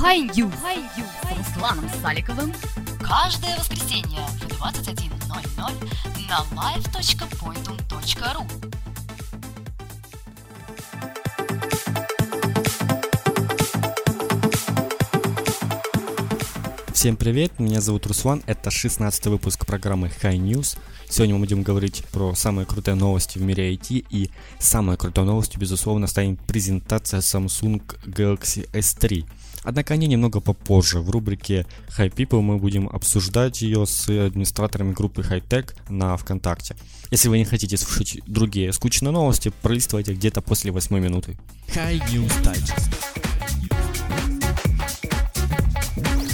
High News с Русланом Саликовым каждое воскресенье в 21.00 на live.pointum.ru Всем привет, меня зовут Руслан, это 16 выпуск программы High News. Сегодня мы будем говорить про самые крутые новости в мире IT и самой крутой новостью, безусловно, станет презентация Samsung Galaxy S3. Однако они немного попозже. В рубрике High People мы будем обсуждать ее с администраторами группы High Tech на ВКонтакте. Если вы не хотите слушать другие скучные новости, пролистывайте где-то после 8 минуты. High News Digest.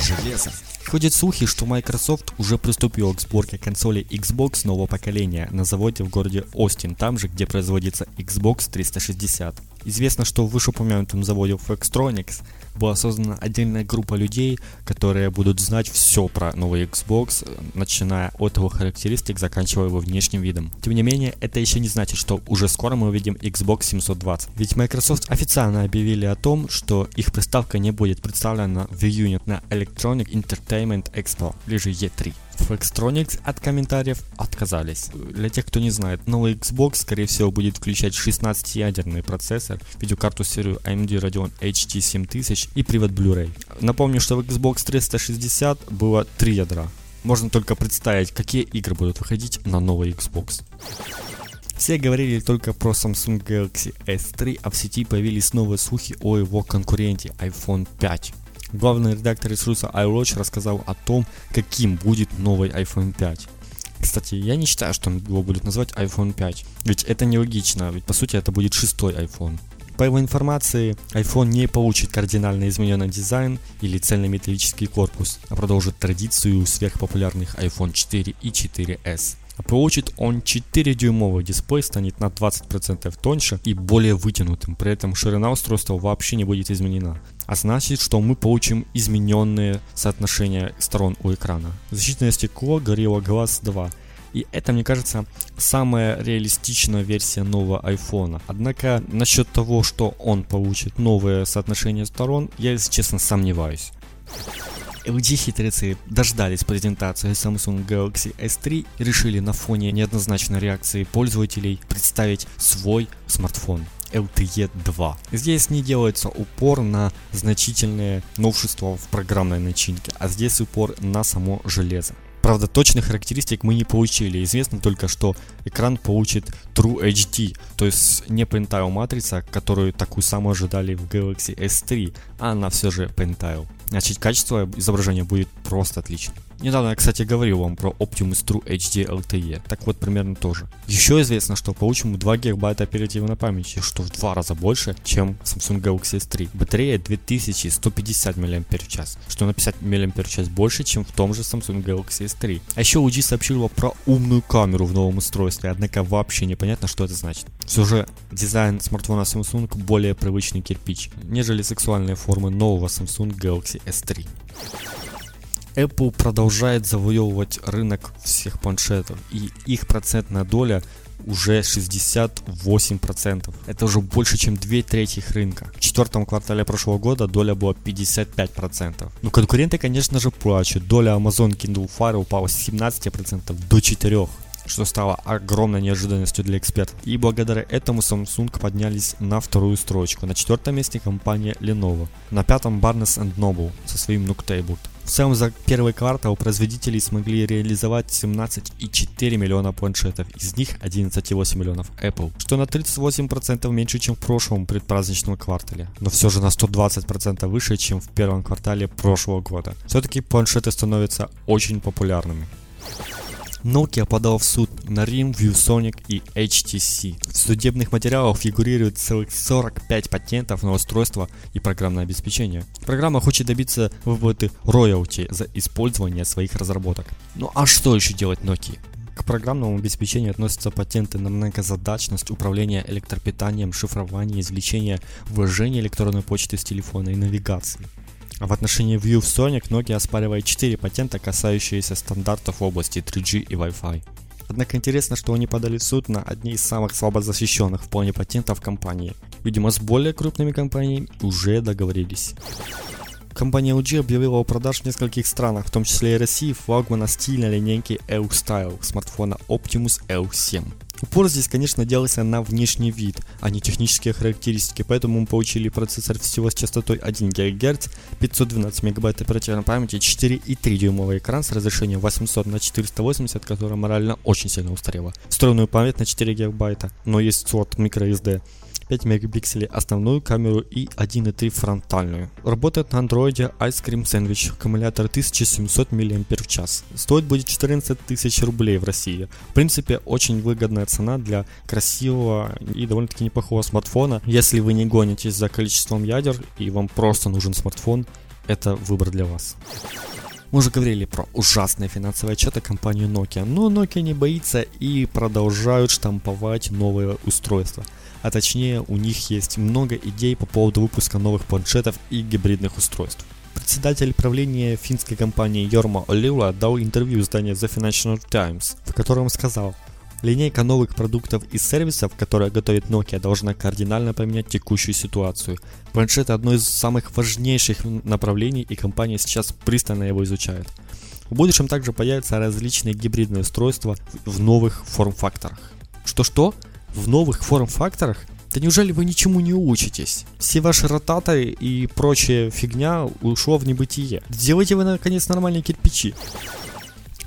Железо. Ходят слухи, что Microsoft уже приступила к сборке консолей Xbox нового поколения на заводе в городе Остин, там же, где производится Xbox 360. Известно, что в вышеупомянутом заводе Flextronics была создана отдельная группа людей, которые будут знать все про новый Xbox, начиная от его характеристик, заканчивая его внешним видом. Тем не менее, это еще не значит, что уже скоро мы увидим Xbox 720. Ведь Microsoft официально объявили о том, что их приставка не будет представлена в июне на Electronic Entertainment Expo, ближе E3. Flextronics от комментариев отказались. Для тех, кто не знает, новый Xbox, скорее всего, будет включать 16-ядерный процессор, видеокарту серию AMD Radeon HT 7000 и привод Blu-ray. Напомню, что в Xbox 360 было 3 ядра. Можно только представить, какие игры будут выходить на новый Xbox. Все говорили только про Samsung Galaxy S3, а в сети появились новые слухи о его конкуренте iPhone 5. Главный редактор ресурса iWatch рассказал о том, каким будет новый iPhone 5. Кстати, я не считаю, что его будут называть iPhone 5, ведь это нелогично, ведь по сути это будет шестой iPhone. По его информации, iPhone не получит кардинально измененный дизайн или цельнометаллический корпус, а продолжит традицию сверхпопулярных iPhone 4 и 4s. А получит он 4-дюймовый дисплей, станет на 20% тоньше и более вытянутым, при этом ширина устройства вообще не будет изменена. А значит, что мы получим измененные соотношения сторон у экрана. Защитное стекло Gorilla Glass 2 и это, мне кажется, самая реалистичная версия нового iPhone. Однако насчет того, что он получит новое соотношение сторон, я, если честно, сомневаюсь. LG-хитрецы дождались презентации Samsung Galaxy S3 и решили на фоне неоднозначной реакции пользователей представить свой смартфон. LTE 2. Здесь не делается упор на значительные новшества в программной начинке, а здесь упор на само железо. Правда, точных характеристик мы не получили. Известно только, что экран получит True HD, то есть не Pentile матрица, которую такую самую ожидали в Galaxy S3, а она все же Pentile. Значит, качество изображения будет просто отлично. Недавно я, кстати, говорил вам про Optimus True HD LTE. Так вот, примерно тоже. Еще известно, что получим 2 ГБ оперативной памяти, что в два раза больше, чем Samsung Galaxy S3. Батарея 2150 мАч, что на 50 мАч больше, чем в том же Samsung Galaxy S3. А еще LG сообщила про умную камеру в новом устройстве, однако вообще непонятно, что это значит. Все же дизайн смартфона Samsung более привычный кирпич, нежели сексуальные формы нового Samsung Galaxy S3. Apple продолжает завоевывать рынок всех планшетов, и их процентная доля уже 68%. Это уже больше, чем две трети их рынка. В четвертом квартале прошлого года доля была 55%. Ну, конкуренты, конечно же, плачут. Доля Amazon Kindle Fire упала с 17% до 4% что стало огромной неожиданностью для экспертов. И благодаря этому Samsung поднялись на вторую строчку. На четвертом месте компания Lenovo. На пятом Barnes Noble со своим Noctable. В целом за первый квартал производители смогли реализовать 17,4 миллиона планшетов, из них 11,8 миллионов Apple, что на 38% меньше, чем в прошлом предпраздничном квартале, но все же на 120% выше, чем в первом квартале прошлого года. Все-таки планшеты становятся очень популярными. Nokia подал в суд на RIM, ViewSonic и HTC. В судебных материалах фигурирует целых 45 патентов на устройство и программное обеспечение. Программа хочет добиться выплаты роялти за использование своих разработок. Ну а что еще делать Nokia? К программному обеспечению относятся патенты на многозадачность, управление электропитанием, шифрование, извлечение, ввожение электронной почты с телефона и навигации. В отношении ViewSonic Nokia оспаривает 4 патента, касающиеся стандартов в области 3G и Wi-Fi. Однако интересно, что они подали в суд на одни из самых слабо защищенных в плане патентов компании. Видимо, с более крупными компаниями уже договорились. Компания LG объявила о продаже в нескольких странах, в том числе и России, флагмана стильной линейки L-Style смартфона Optimus L7. Упор здесь, конечно, делался на внешний вид, а не технические характеристики, поэтому мы получили процессор всего с частотой 1 ГГц, 512 МБ оперативной памяти, 4,3 дюймовый экран с разрешением 800 на 480, которое морально очень сильно устарело, встроенную память на 4 ГБ, но есть слот microSD, 5 мегапикселей основную камеру и 1.3 фронтальную. Работает на андроиде Ice Cream Sandwich, аккумулятор 1700 мАч. Стоит будет 14 тысяч рублей в России. В принципе, очень выгодная цена для красивого и довольно-таки неплохого смартфона. Если вы не гонитесь за количеством ядер и вам просто нужен смартфон, это выбор для вас. Мы уже говорили про ужасные финансовые отчеты компании Nokia, но Nokia не боится и продолжают штамповать новые устройства – а точнее у них есть много идей по поводу выпуска новых планшетов и гибридных устройств. Председатель правления финской компании Йорма Олила дал интервью изданию The Financial Times, в котором сказал, Линейка новых продуктов и сервисов, которые готовит Nokia, должна кардинально поменять текущую ситуацию. Планшет одно из самых важнейших направлений, и компания сейчас пристально его изучает. В будущем также появятся различные гибридные устройства в новых форм-факторах. Что-что? в новых форм-факторах? Да неужели вы ничему не учитесь? Все ваши ротаторы и прочая фигня ушло в небытие. Сделайте вы наконец нормальные кирпичи.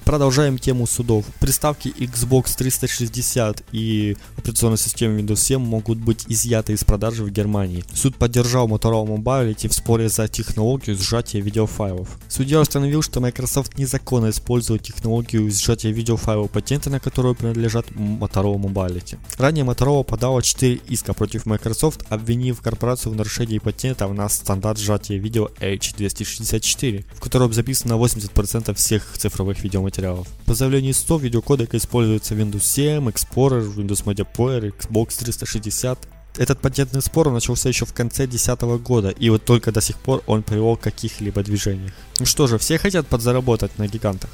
Продолжаем тему судов. Приставки Xbox 360 и операционная система Windows 7 могут быть изъяты из продажи в Германии. Суд поддержал Motorola Mobility в споре за технологию сжатия видеофайлов. Судья установил, что Microsoft незаконно использует технологию сжатия видеофайлов, патенты на которую принадлежат Motorola Mobility. Ранее Motorola подала 4 иска против Microsoft, обвинив корпорацию в нарушении патентов на стандарт сжатия видео H264, в котором записано 80% всех цифровых видеоматериалов материалов. По заявлению 100 видеокодека используется Windows 7, Explorer, Windows Media Player, Xbox 360. Этот патентный спор начался еще в конце 2010 года, и вот только до сих пор он привел к каких-либо движениях. Ну что же, все хотят подзаработать на гигантах.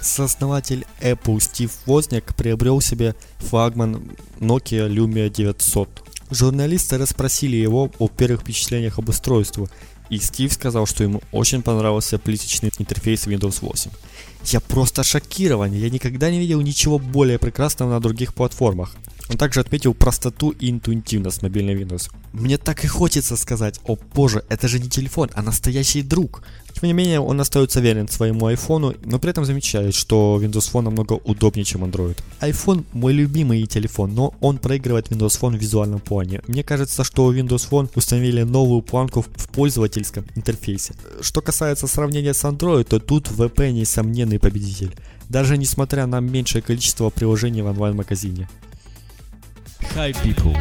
Сооснователь Apple Стив Возняк приобрел себе флагман Nokia Lumia 900. Журналисты расспросили его о первых впечатлениях об устройстве, и Стив сказал, что ему очень понравился плиточный интерфейс Windows 8. Я просто шокирован, я никогда не видел ничего более прекрасного на других платформах. Он также отметил простоту и интуитивность мобильной Windows. Мне так и хочется сказать, о боже, это же не телефон, а настоящий друг. Тем не менее, он остается верен своему айфону, но при этом замечает, что Windows Phone намного удобнее, чем Android. iPhone мой любимый телефон, но он проигрывает Windows Phone в визуальном плане. Мне кажется, что Windows Phone установили новую планку в пользовательском интерфейсе. Что касается сравнения с Android, то тут VP несомненный победитель. Даже несмотря на меньшее количество приложений в онлайн-магазине. Hi people.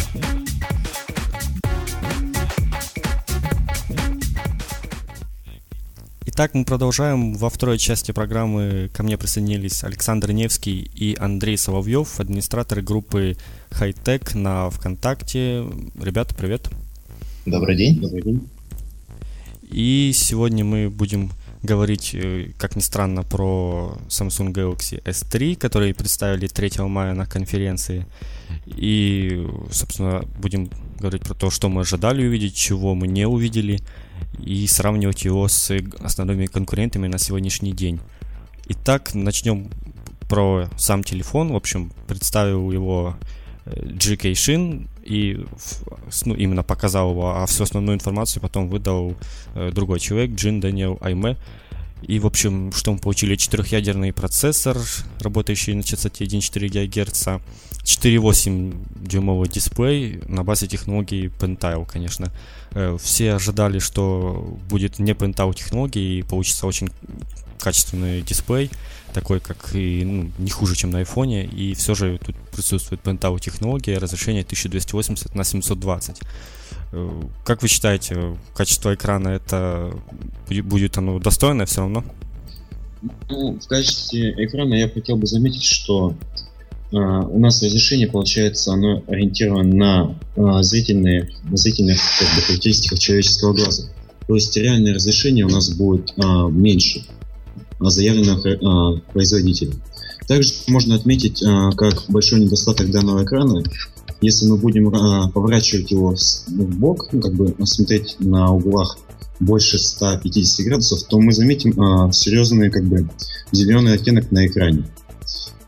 Итак, мы продолжаем. Во второй части программы ко мне присоединились Александр Невский и Андрей Соловьев, администраторы группы Hightech на ВКонтакте. Ребята, привет. Добрый день. Добрый день. И сегодня мы будем говорить, э, как ни странно, про Samsung Galaxy S3, который представили 3 мая на конференции. И, собственно, будем говорить про то, что мы ожидали увидеть, чего мы не увидели – и сравнивать его с основными конкурентами на сегодняшний день. Итак, начнем про сам телефон. В общем, представил его Э, Shin и ну, именно показал его, а всю основную информацию потом выдал э, другой человек, Джин Дэниел Айме. И, в общем, что мы получили? Четырехъядерный процессор, работающий на частоте 1,4 ГГц, 4,8 дюймовый дисплей на базе технологии Pentile, конечно. Э, все ожидали, что будет не Pentile технологии и получится очень качественный дисплей, такой как и ну, не хуже, чем на айфоне, и все же тут присутствует Pentile технология, разрешение 1280 на 720. Э, как вы считаете, качество экрана это будет оно достойное все равно? Ну, в качестве экрана я хотел бы заметить, что э, у нас разрешение, получается, оно ориентировано на э, зрительные, на зрительных как бы, характеристиках человеческого глаза. То есть реальное разрешение у нас будет э, меньше заявленного э, производителя. Также можно отметить, э, как большой недостаток данного экрана если мы будем э, поворачивать его в бок, ну, как бы смотреть на углах больше 150 градусов, то мы заметим серьезный как бы зеленый оттенок на экране.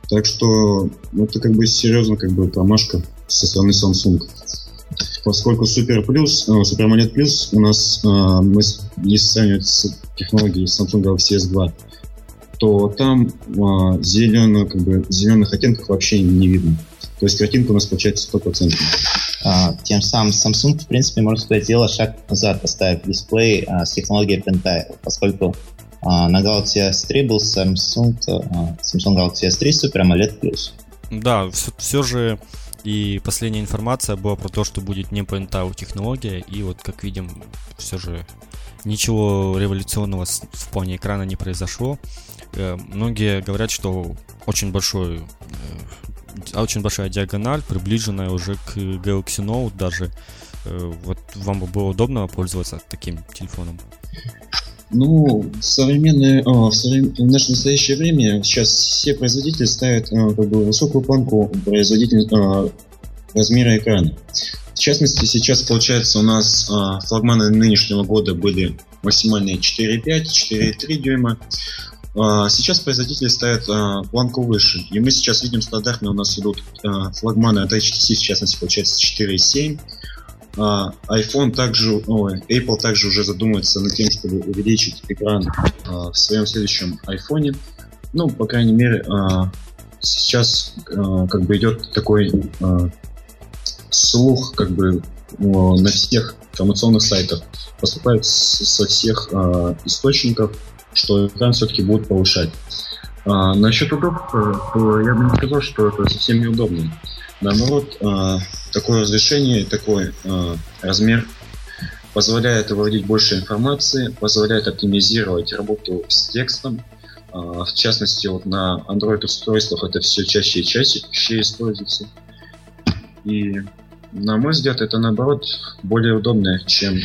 Так что ну, это как бы серьезно как бы промашка со стороны Samsung. Поскольку Super Plus, Super AMOLED Plus у нас, мы, если сравнивать с технологией Samsung Galaxy S2, то там э, зеленых, как бы, зеленых оттенков вообще не видно. То есть картинка у нас получается 100%. А, тем самым Samsung, в принципе, можно сказать, сделал шаг назад, поставив дисплей а, с технологией Pentile, поскольку а, на Galaxy S3 был Samsung, а, Samsung Galaxy S3 Super AMOLED Plus. Да, все, все же и последняя информация была про то, что будет не Pentile технология, и вот как видим, все же ничего революционного в плане экрана не произошло. Э, многие говорят, что очень большой э, очень большая диагональ, приближенная уже к Galaxy Note даже. Э, вот вам бы было удобно пользоваться таким телефоном? Ну, современное, а, в, соврем... в наше настоящее время сейчас все производители ставят а, как бы высокую планку производитель а, размера экрана. В частности, сейчас, получается, у нас а, флагманы нынешнего года были максимальные 4,5, 4,3 дюйма. А, сейчас производители ставят а, планку выше. И мы сейчас видим стандартно у нас идут а, флагманы от HTC, в частности, получается 4,7. А, iPhone также, ой, Apple также уже задумывается над тем, чтобы увеличить экран в своем следующем iPhone. Ну, по крайней мере, сейчас как бы идет такой слух, как бы на всех информационных сайтах поступает со всех источников, что экран все-таки будут повышать. А, насчет удобства, то я бы не сказал, что это совсем неудобно. Наоборот, а, такое разрешение, такой а, размер позволяет выводить больше информации, позволяет оптимизировать работу с текстом. А, в частности, вот на Android устройствах это все чаще и чаще, чаще используется. И на мой взгляд, это наоборот более удобно, чем э,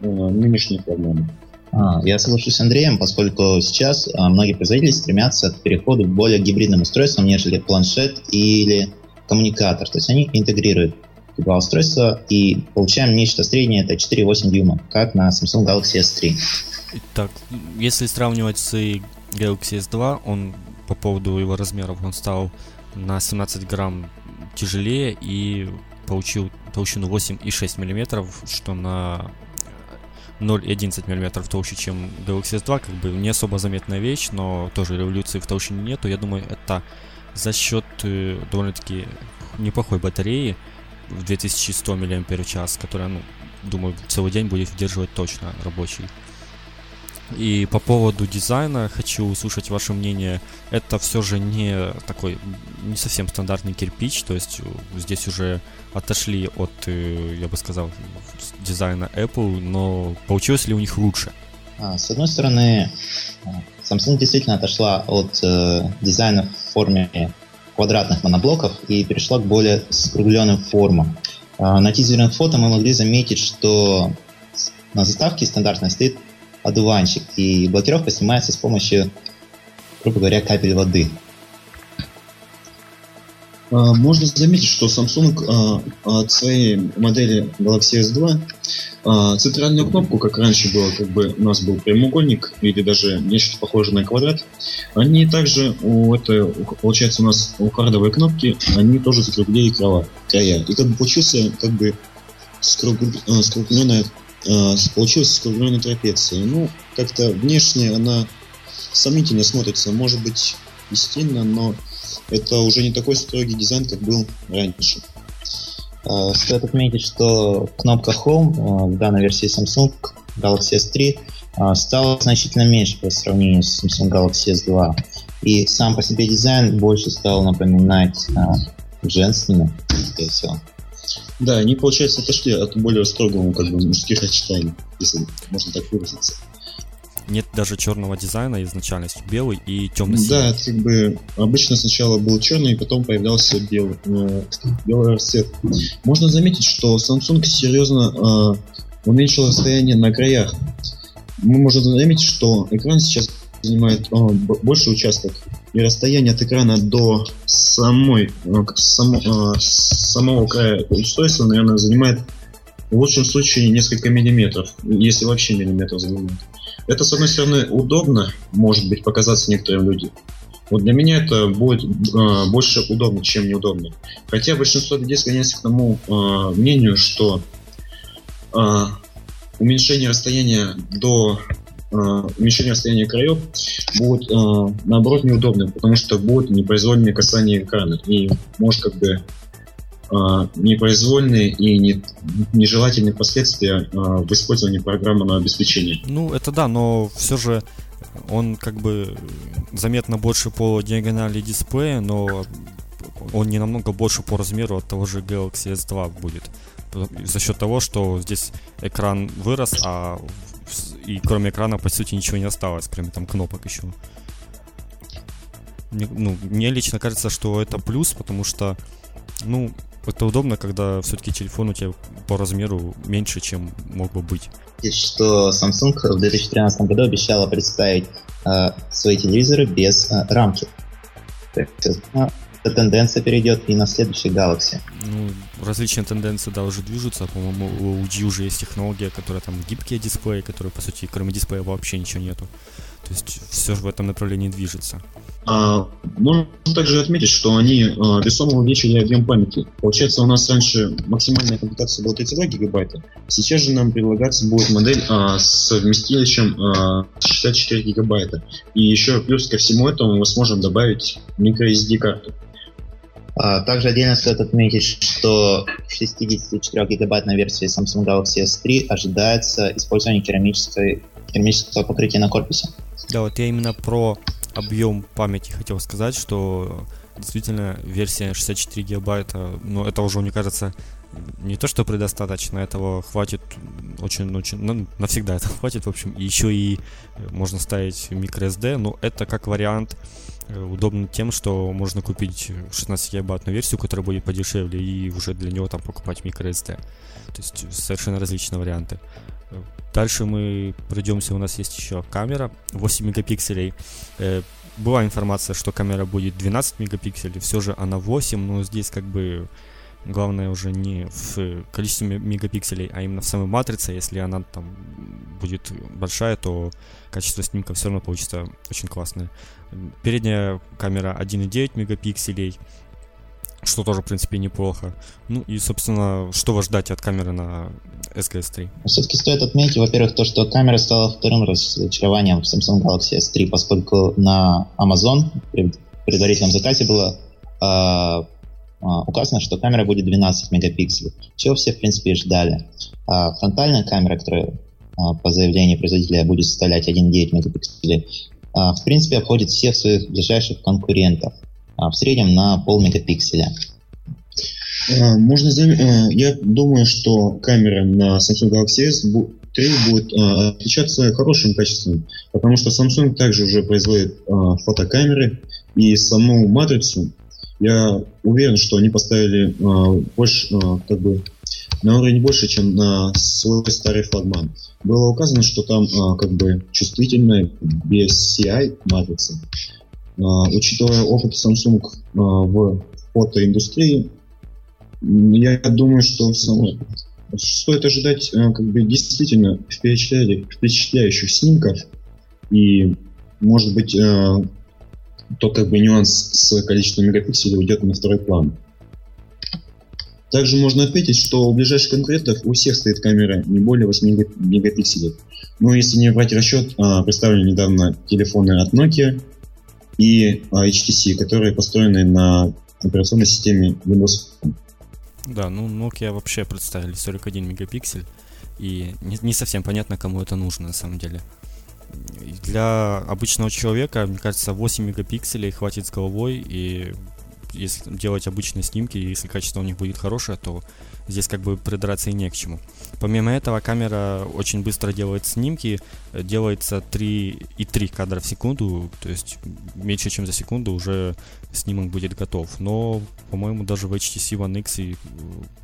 э, нынешние форматы. А, я соглашусь с Андреем, поскольку сейчас а, многие производители стремятся к переходу к более гибридным устройствам, нежели планшет или коммуникатор. То есть они интегрируют два устройства и получаем нечто среднее, это 4,8 дюйма, как на Samsung Galaxy S3. Так, если сравнивать с Galaxy S2, он по поводу его размеров, он стал на 17 грамм тяжелее и получил толщину 8,6 мм, что на 0,11 мм толще, чем Galaxy S2, как бы не особо заметная вещь, но тоже революции в толщине нету. Я думаю, это за счет э, довольно-таки неплохой батареи в 2100 мАч, которая, ну, думаю, целый день будет выдерживать точно рабочий. И по поводу дизайна хочу услышать ваше мнение. Это все же не такой, не совсем стандартный кирпич, то есть э, здесь уже отошли от, э, я бы сказал, дизайна Apple, но получилось ли у них лучше? А, с одной стороны, Samsung действительно отошла от э, дизайна в форме квадратных моноблоков и перешла к более скругленным формам. А, на тизерных фото мы могли заметить, что на заставке стандартной стоит одуванчик, и блокировка снимается с помощью, грубо говоря, капель воды. А, можно заметить, что Samsung а, от своей модели Galaxy S2 а, центральную кнопку, как раньше было, как бы у нас был прямоугольник или даже нечто похожее на квадрат, они также у это получается у нас у хардовой кнопки, они тоже закруглили края. И как бы получился как бы скругленная получилась скругленная трапеция. Ну, как-то внешне она сомнительно смотрится, может быть, и стильно, но это уже не такой строгий дизайн, как был раньше. А, стоит отметить, что кнопка Home а, в данной версии Samsung Galaxy S3 а, стала значительно меньше по сравнению с Samsung Galaxy S2. И сам по себе дизайн больше стал напоминать женственный, скорее всего. Да, они, получается, отошли от более строгого как бы, мужских очертаний, если можно так выразиться. Нет даже черного дизайна изначально, есть белый и темный Да, это как бы обычно сначала был черный, и потом появлялся белый, э, белый расцвет. Можно заметить, что Samsung серьезно э, уменьшил расстояние на краях. Мы можем заметить, что экран сейчас занимает э, больше участок и расстояние от экрана до самой, э, само, э, самого края устройства, наверное, занимает в лучшем случае несколько миллиметров, если вообще миллиметров заглянуть. Это, с одной стороны, удобно, может быть, показаться некоторым людям. Вот для меня это будет э, больше удобно, чем неудобно. Хотя большинство людей склоняется к тому э, мнению, что э, уменьшение расстояния до уменьшение расстояния краев будет э, наоборот неудобным, потому что будет непроизвольное касание экрана и может как бы э, непроизвольные и не, нежелательные последствия э, в использовании программного обеспечения. Ну, это да, но все же он как бы заметно больше по диагонали дисплея, но он не намного больше по размеру от того же Galaxy S2 будет. За счет того, что здесь экран вырос, а и кроме экрана по сути ничего не осталось, кроме там кнопок еще. Мне, ну, мне лично кажется, что это плюс, потому что, ну, это удобно, когда все-таки телефон у тебя по размеру меньше, чем мог бы быть. Что Samsung в 2013 году обещала представить э, свои телевизоры без э, рамки. Эта тенденция перейдет и на следующий Galaxy. Ну, различные тенденции, да, уже движутся. По-моему, у LG уже есть технология, которая там гибкие дисплеи, которые, по сути, кроме дисплея вообще ничего нету. То есть все в этом направлении движется. А, можно также отметить, что они а, весомо увеличили объем памяти. Получается, у нас раньше максимальная комплектация была 32 гигабайта. Сейчас же нам предлагаться будет модель а, с вместилищем а, 64 гигабайта. И еще плюс ко всему этому мы сможем добавить microSD карту. А, также отдельно стоит отметить, что в 64 гигабайтной версии Samsung Galaxy S3 ожидается использование керамической, керамического покрытия на корпусе. Да, вот я именно про объем памяти хотел сказать, что действительно версия 64 гигабайта, но это уже, мне кажется, не то, что предостаточно, этого хватит очень-очень, ну, навсегда это хватит, в общем, еще и можно ставить microSD, но это как вариант э, удобно тем, что можно купить 16 гигабайтную версию, которая будет подешевле, и уже для него там покупать microSD. То есть совершенно различные варианты. Дальше мы пройдемся, у нас есть еще камера 8 мегапикселей. Э, была информация, что камера будет 12 мегапикселей, все же она 8, но здесь как бы главное уже не в количестве мегапикселей, а именно в самой матрице. Если она там будет большая, то качество снимка все равно получится очень классное. Передняя камера 1,9 мегапикселей, что тоже, в принципе, неплохо. Ну и, собственно, что вас ждать от камеры на SGS3? Все-таки стоит отметить, во-первых, то, что камера стала вторым разочарованием в Samsung Galaxy S3, поскольку на Amazon при предварительном заказе было э, указано, что камера будет 12 мегапикселей, чего все, в принципе, и ждали. А фронтальная камера, которая э, по заявлению производителя будет составлять 1,9 мегапикселей, э, в принципе, обходит всех своих ближайших конкурентов – а, в среднем на пол мегапикселя. А, можно заметить, а, я думаю, что камера на Samsung Galaxy S3 будет отличаться хорошим качеством, потому что Samsung также уже производит фотокамеры и саму матрицу. Я уверен, что они поставили больше, как бы, на уровень больше, чем на свой старый флагман. Было указано, что там как бы чувствительная BSCI матрица. А, учитывая опыт Samsung а, в фотоиндустрии, я думаю, что стоит ожидать а, как бы действительно впечатляющих снимков и может быть тот как бы нюанс с количеством мегапикселей уйдет на второй план. Также можно отметить, что у ближайших конкурентов у всех стоит камера не более 8 мегапикселей. Но если не брать расчет, представлены недавно телефоны от Nokia, и а, HTC, которые построены на операционной системе Windows. Да, ну Nokia вообще представили 41 мегапиксель, и не, не совсем понятно, кому это нужно на самом деле. Для обычного человека, мне кажется, 8 мегапикселей хватит с головой, и если делать обычные снимки, если качество у них будет хорошее, то здесь как бы придраться и не к чему. Помимо этого, камера очень быстро делает снимки, делается 3 и 3 кадра в секунду, то есть меньше чем за секунду уже снимок будет готов. Но, по-моему, даже в HTC One X и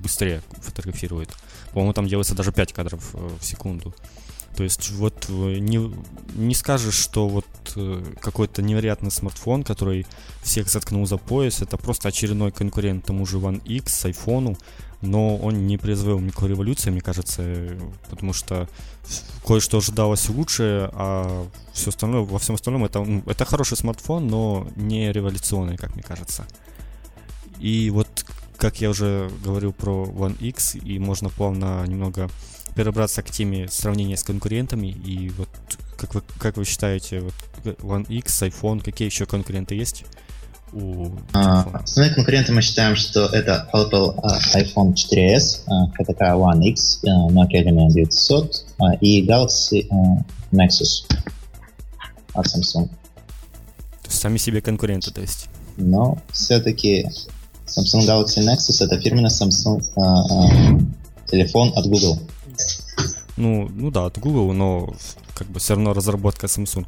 быстрее фотографирует. По-моему, там делается даже 5 кадров э, в секунду. То есть вот э, не, не скажешь, что вот э, какой-то невероятный смартфон, который всех заткнул за пояс. Это просто очередной конкурент тому же One X, айфону, но он не произвел микрореволюции, мне кажется, потому что кое-что ожидалось лучше, а все остальное, во всем остальном это, это хороший смартфон, но не революционный, как мне кажется. И вот, как я уже говорил про One X, и можно плавно немного перебраться к теме сравнения с конкурентами, и вот как вы, как вы считаете, вот One X, iPhone, какие еще конкуренты есть? у а, Основные конкуренты мы считаем, что это Apple uh, iPhone 4s, uh, КТК One X, Nokia Lumia 900 uh, и Galaxy Nexus от Samsung. Сами себе конкуренты, то есть? Но все-таки Samsung Galaxy Nexus это фирменный Samsung телефон от Google. Ну, ну да, от Google, но как бы все равно разработка Samsung.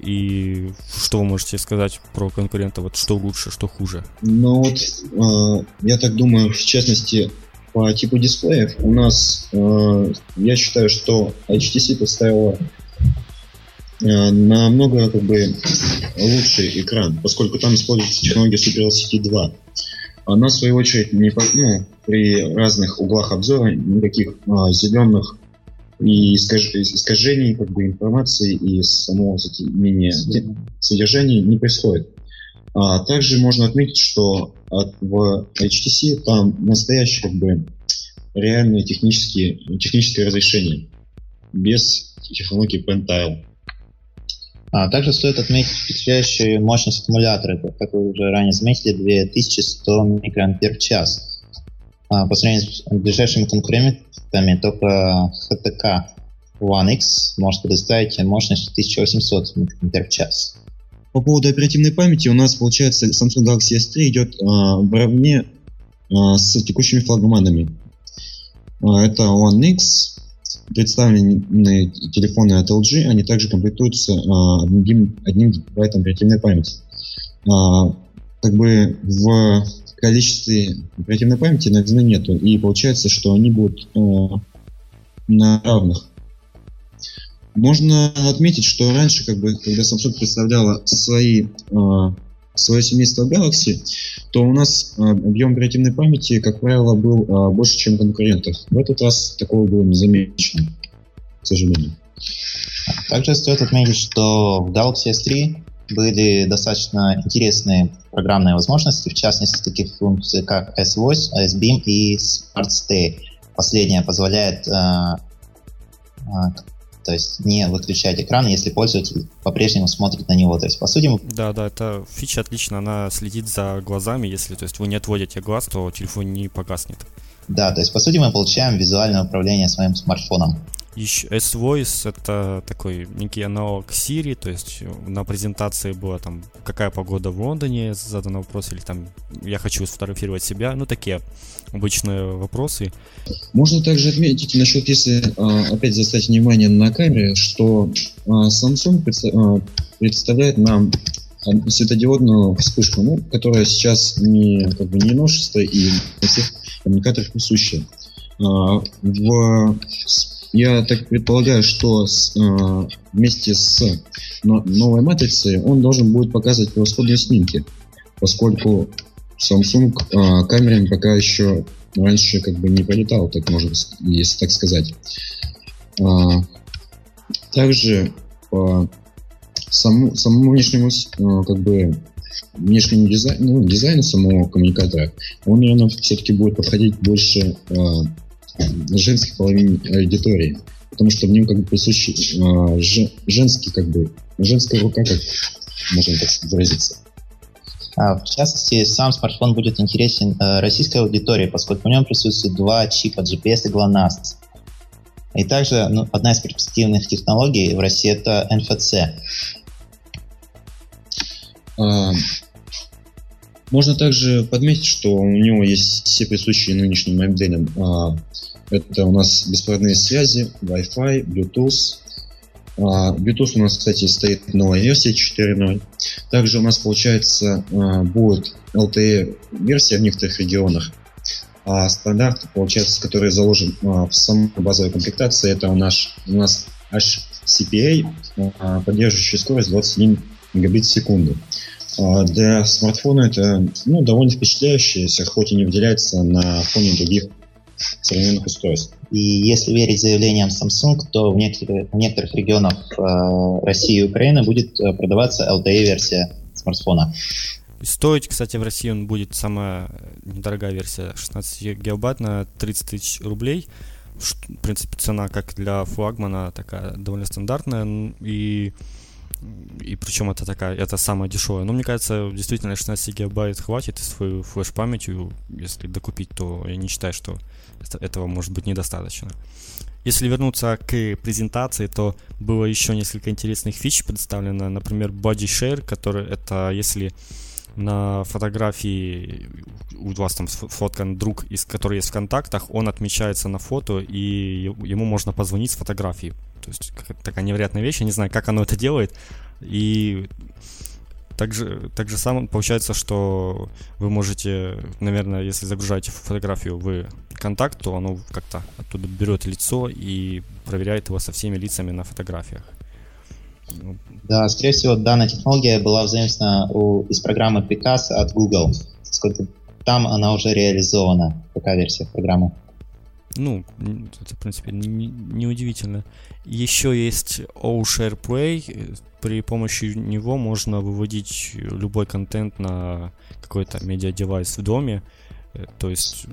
И что вы можете сказать про конкурента? Вот что лучше, что хуже? Ну вот, э, я так думаю, в частности, по типу дисплеев у нас, э, я считаю, что HTC поставила э, намного как бы лучший экран, поскольку там используется технология Super LCD 2. Она, в свою очередь, не, ну, при разных углах обзора никаких а, зеленых и искаж... искажений как бы, информации и самого затемнения содержания не происходит. А также можно отметить, что от, в HTC там настоящее как бы реальное технические, техническое разрешение без технологии Pentile. А также стоит отметить впечатляющую мощность аккумулятора, как вы уже ранее заметили, 2100 микроампер в час. А, по сравнению с ближайшими конкурентами, только HTK One X может предоставить мощность 1800 микроампер в час. По поводу оперативной памяти у нас, получается, Samsung Galaxy S3 идет а, в равне а, с текущими флагманами. А, это One X, представленные телефоны от LG, они также комплектуются а, одним, одним гигабайтом оперативной памяти. А, как бы в количестве оперативной памяти новизны нету, и получается, что они будут э, на равных. Можно отметить, что раньше, как бы, когда Samsung представляла свои, свое семейство Galaxy, то у нас э, объем оперативной памяти, как правило, был э, больше, чем конкурентов. В этот раз такого было не замечено, к сожалению. Также стоит отметить, что в Galaxy S3 были достаточно интересные программные возможности, в частности, таких функций, как S-Voice, S-Beam и Smart Stay. Последняя позволяет э, то есть не выключать экран, если пользователь по-прежнему смотрит на него. То есть, по сути... Да, да, эта фича отлично, она следит за глазами, если то есть вы не отводите глаз, то телефон не погаснет. Да, то есть, по сути, мы получаем визуальное управление своим смартфоном. Еще S-Voice это такой некий аналог Siri, то есть на презентации было там какая погода в Лондоне, задан вопрос, или там я хочу сфотографировать себя, ну такие обычные вопросы. Можно также отметить насчет, если а, опять заострить внимание на камере, что а, Samsung а, представляет нам светодиодную вспышку, ну, которая сейчас не, как бы, не новшество и на всех коммуникаторах присуща. В я так предполагаю, что с, э, вместе с но, новой матрицей он должен будет показывать превосходные снимки, поскольку Samsung э, камерами пока еще раньше как бы не полетал, так можно, если так сказать. А, также по самому, самому внешнему э, как бы внешнему дизайну, ну, дизайну самого коммуникатора, он, наверное, все-таки будет подходить больше э, женской половине аудитории, потому что в нем как бы присущ э, женский как бы женская рука, как можно так выразиться. А, в частности, сам смартфон будет интересен э, российской аудитории, поскольку в нем присутствует два чипа GPS и GLONASS. И также ну, одна из перспективных технологий в России это NFC. А, можно также подметить, что у него есть все присущие нынешним моделям а, это у нас беспроводные связи, Wi-Fi, Bluetooth. Uh, Bluetooth у нас, кстати, стоит новая версия 4.0. Также у нас, получается, uh, будет LTE-версия в некоторых регионах. А стандарт, получается, который заложен uh, в самой базовой комплектации, это у нас, у нас HCPA, а, поддерживающий скорость 21 мегабит в секунду. А, для смартфона это ну, довольно впечатляюще, хоть и не выделяется на фоне других современных устройств. И если верить заявлениям Samsung, то в некоторых, в некоторых регионах э, России и Украины будет э, продаваться LTE-версия смартфона. Стоить, кстати, в России он будет самая недорогая версия, 16 гигабайт на 30 тысяч рублей. В принципе, цена как для флагмана такая довольно стандартная. И и причем это такая, это самая дешевая. Но мне кажется, действительно 16 гигабайт хватит с свою флеш-памятью. Если докупить, то я не считаю, что этого может быть недостаточно. Если вернуться к презентации, то было еще несколько интересных фич представлено. Например, Body Share, который это если на фотографии у вас там фоткан друг, из, который есть в контактах, он отмечается на фото, и ему можно позвонить с фотографии. То есть такая невероятная вещь, я не знаю, как оно это делает. И также, так же самое получается, что вы можете, наверное, если загружаете фотографию в контакт, то оно как-то оттуда берет лицо и проверяет его со всеми лицами на фотографиях. Да, скорее всего, данная технология была взаимствована у, из программы Picasa от Google. Сколько там она уже реализована, такая версия программы. Ну, это, в принципе, неудивительно. Не Еще есть OShare Play. При помощи него можно выводить любой контент на какой-то медиа-девайс в доме. Э, то есть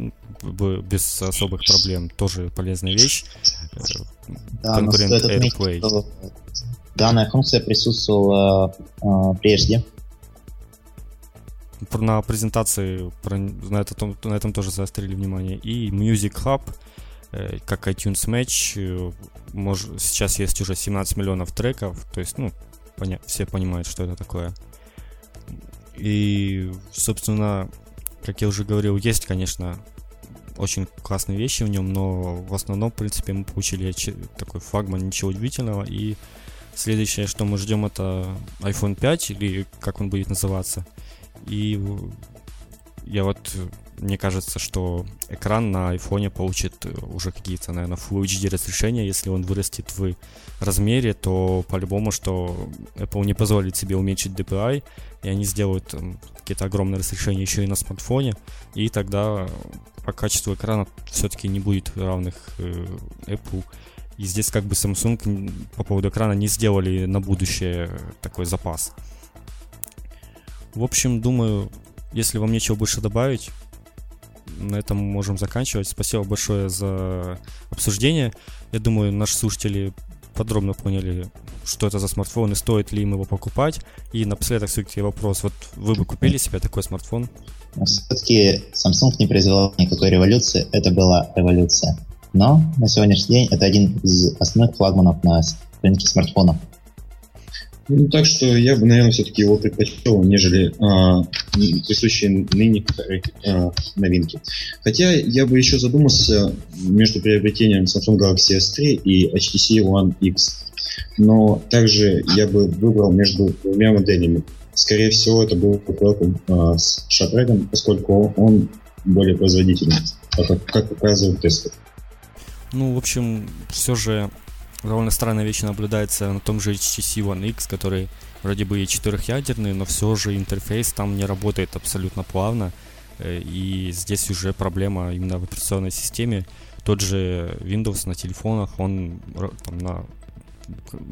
без особых проблем. Тоже полезная вещь. Э, да, Конкурент AirPlay. Что данная функция присутствовала э, прежде на презентации про, на, этом, на этом тоже заострили внимание. И Music Hub, э, как iTunes Match, э, мож, сейчас есть уже 17 миллионов треков, то есть, ну, поня- все понимают, что это такое. И, собственно, как я уже говорил, есть, конечно, очень классные вещи в нем, но в основном, в принципе, мы получили такой флагман, ничего удивительного. И следующее, что мы ждем, это iPhone 5, или как он будет называться. И я вот, мне кажется, что экран на айфоне получит уже какие-то, наверное, Full HD разрешения. Если он вырастет в размере, то по-любому, что Apple не позволит себе уменьшить DPI, и они сделают какие-то огромные разрешения еще и на смартфоне, и тогда по качеству экрана все-таки не будет равных э, Apple. И здесь как бы Samsung по поводу экрана не сделали на будущее такой запас. В общем, думаю, если вам нечего больше добавить, на этом можем заканчивать. Спасибо большое за обсуждение. Я думаю, наши слушатели подробно поняли, что это за смартфон и стоит ли им его покупать. И напоследок все-таки вопрос. Вот вы бы купили себе такой смартфон? Все-таки Samsung не произвел никакой революции. Это была революция. Но на сегодняшний день это один из основных флагманов на рынке смартфонов. Ну, так что я бы, наверное, все-таки его предпочел, нежели а, присущие ныне а, новинки. Хотя я бы еще задумался между приобретением Samsung Galaxy S3 и HTC One X. Но также я бы выбрал между двумя моделями. Скорее всего, это был бы а, с шатрегом, поскольку он более производительный, как, как показывают тесты. Ну, в общем, все же довольно странная вещь наблюдается на том же HTC One X, который вроде бы и четырехъядерный, но все же интерфейс там не работает абсолютно плавно. Э, и здесь уже проблема именно в операционной системе. Тот же Windows на телефонах, он там, на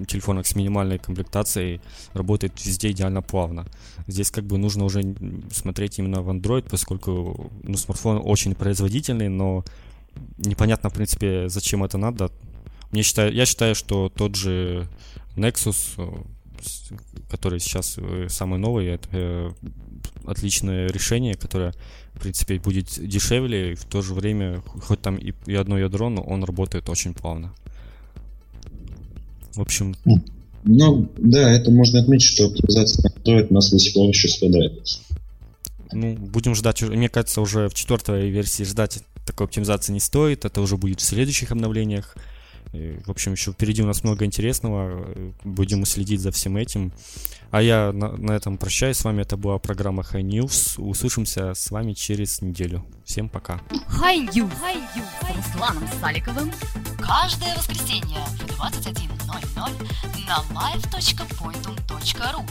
телефонах с минимальной комплектацией работает везде идеально плавно. Здесь как бы нужно уже смотреть именно в Android, поскольку ну, смартфон очень производительный, но непонятно, в принципе, зачем это надо. Мне считаю, я считаю, что тот же Nexus, э, который сейчас э, самый новый, это э, отличное решение, которое, в принципе, будет дешевле, и в то же время, хоть там и, и одно ядро, но он работает очень плавно. В общем... Ну, да, это можно отметить, что оптимизация Android у нас до сих пор еще страдает. Ну, будем ждать, мне кажется, уже в четвертой версии ждать такой оптимизации не стоит, это уже будет в следующих обновлениях. В общем, еще впереди у нас много интересного. Будем следить за всем этим. А я на, на этом прощаюсь с вами. Это была программа High News. Услышимся с вами через неделю. Всем пока. High News с Русланом Саликовым каждое воскресенье в 21.00 на live.pointum.ru